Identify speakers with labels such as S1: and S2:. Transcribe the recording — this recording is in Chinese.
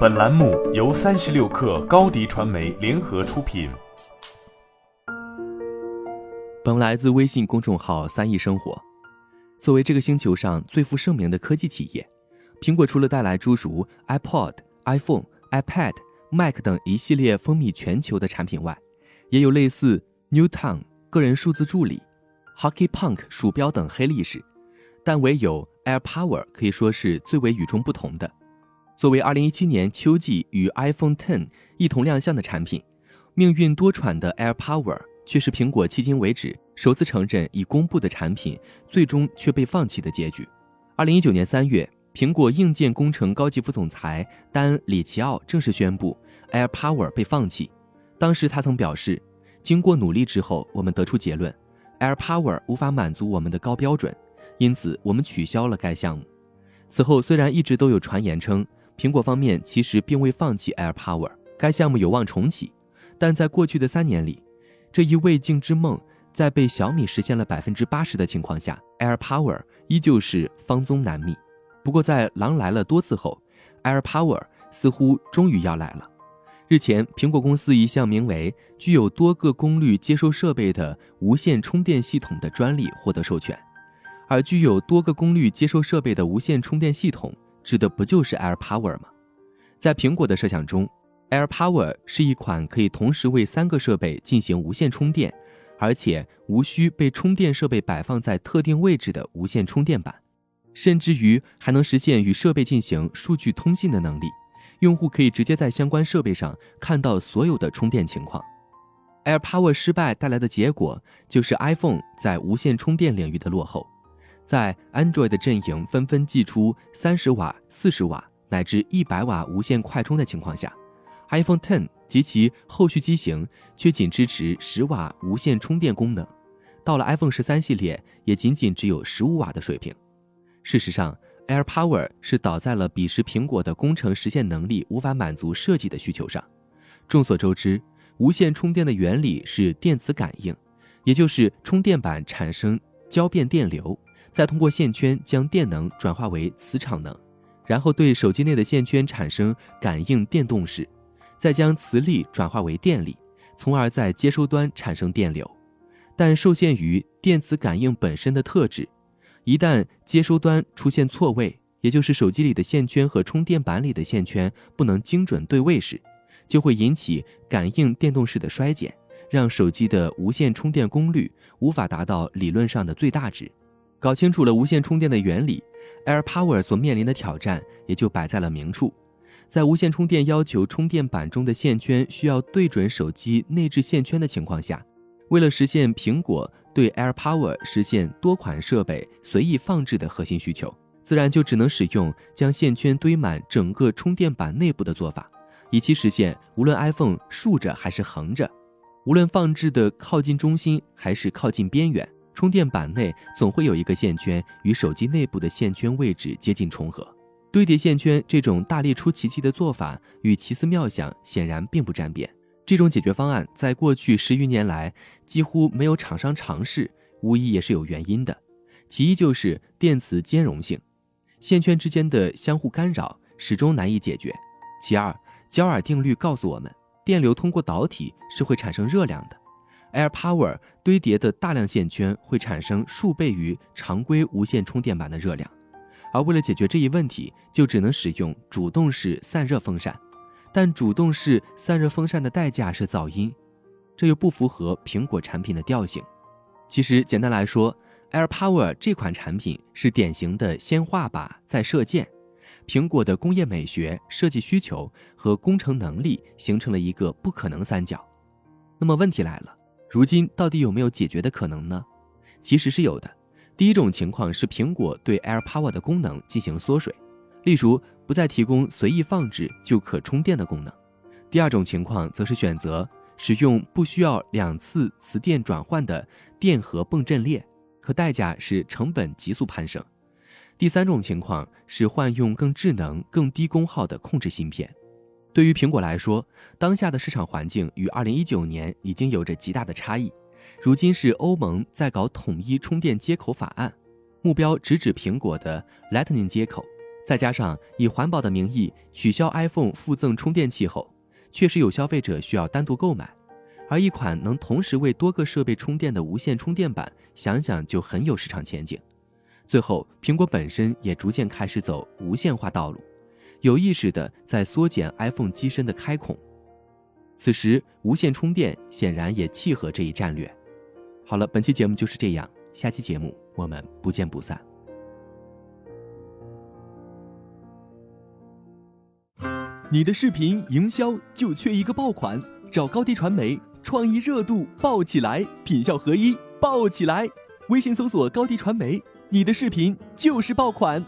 S1: 本栏目由三十六氪高低传媒联合出品。
S2: 本来自微信公众号“三亿生活”。作为这个星球上最负盛名的科技企业，苹果除了带来诸如 iPod、iPhone、iPad、Mac 等一系列风靡全球的产品外，也有类似 Newton 个人数字助理、Hockey Punk 鼠标等黑历史。但唯有 AirPower 可以说是最为与众不同的。作为2017年秋季与 iPhone X 一同亮相的产品，命运多舛的 AirPower 却是苹果迄今为止首次承认已公布的产品最终却被放弃的结局。2019年3月，苹果硬件工程高级副总裁丹·里奇奥正式宣布 AirPower 被放弃。当时他曾表示：“经过努力之后，我们得出结论，AirPower 无法满足我们的高标准。”因此，我们取消了该项目。此后，虽然一直都有传言称苹果方面其实并未放弃 AirPower，该项目有望重启，但在过去的三年里，这一未竟之梦在被小米实现了百分之八十的情况下，AirPower 依旧是方宗难觅。不过，在狼来了多次后，AirPower 似乎终于要来了。日前，苹果公司一项名为“具有多个功率接收设备的无线充电系统”的专利获得授权。而具有多个功率接收设备的无线充电系统，指的不就是 AirPower 吗？在苹果的设想中，AirPower 是一款可以同时为三个设备进行无线充电，而且无需被充电设备摆放在特定位置的无线充电板，甚至于还能实现与设备进行数据通信的能力。用户可以直接在相关设备上看到所有的充电情况。AirPower 失败带来的结果，就是 iPhone 在无线充电领域的落后。在 Android 的阵营纷纷祭出三十瓦、四十瓦乃至一百瓦无线快充的情况下，iPhone X 及其后续机型却仅支持十瓦无线充电功能，到了 iPhone 十三系列也仅仅只有十五瓦的水平。事实上，AirPower 是倒在了彼时苹果的工程实现能力无法满足设计的需求上。众所周知，无线充电的原理是电磁感应，也就是充电板产生交变电流。再通过线圈将电能转化为磁场能，然后对手机内的线圈产生感应电动势，再将磁力转化为电力，从而在接收端产生电流。但受限于电磁感应本身的特质，一旦接收端出现错位，也就是手机里的线圈和充电板里的线圈不能精准对位时，就会引起感应电动势的衰减，让手机的无线充电功率无法达到理论上的最大值。搞清楚了无线充电的原理，AirPower 所面临的挑战也就摆在了明处。在无线充电要求充电板中的线圈需要对准手机内置线圈的情况下，为了实现苹果对 AirPower 实现多款设备随意放置的核心需求，自然就只能使用将线圈堆满整个充电板内部的做法，以期实现无论 iPhone 竖着还是横着，无论放置的靠近中心还是靠近边缘。充电板内总会有一个线圈与手机内部的线圈位置接近重合，堆叠线圈这种大力出奇迹的做法与奇思妙想显然并不沾边。这种解决方案在过去十余年来几乎没有厂商尝试，无疑也是有原因的。其一就是电磁兼容性，线圈之间的相互干扰始终难以解决；其二，焦耳定律告诉我们，电流通过导体是会产生热量的。AirPower 堆叠的大量线圈会产生数倍于常规无线充电板的热量，而为了解决这一问题，就只能使用主动式散热风扇。但主动式散热风扇的代价是噪音，这又不符合苹果产品的调性。其实简单来说，AirPower 这款产品是典型的先画靶再射箭，苹果的工业美学、设计需求和工程能力形成了一个不可能三角。那么问题来了。如今到底有没有解决的可能呢？其实是有的。第一种情况是苹果对 AirPower 的功能进行缩水，例如不再提供随意放置就可充电的功能。第二种情况则是选择使用不需要两次磁电转换的电荷泵阵列，可代价是成本急速攀升。第三种情况是换用更智能、更低功耗的控制芯片。对于苹果来说，当下的市场环境与2019年已经有着极大的差异。如今是欧盟在搞统一充电接口法案，目标直指苹果的 Lightning 接口。再加上以环保的名义取消 iPhone 附赠充电器后，确实有消费者需要单独购买。而一款能同时为多个设备充电的无线充电板，想想就很有市场前景。最后，苹果本身也逐渐开始走无线化道路，有意识地在缩减 iPhone 机身的开孔。此时，无线充电显然也契合这一战略。好了，本期节目就是这样，下期节目我们不见不散。
S3: 你的视频营销就缺一个爆款，找高低传媒。创意热度爆起来，品效合一爆起来。微信搜索高迪传媒，你的视频就是爆款。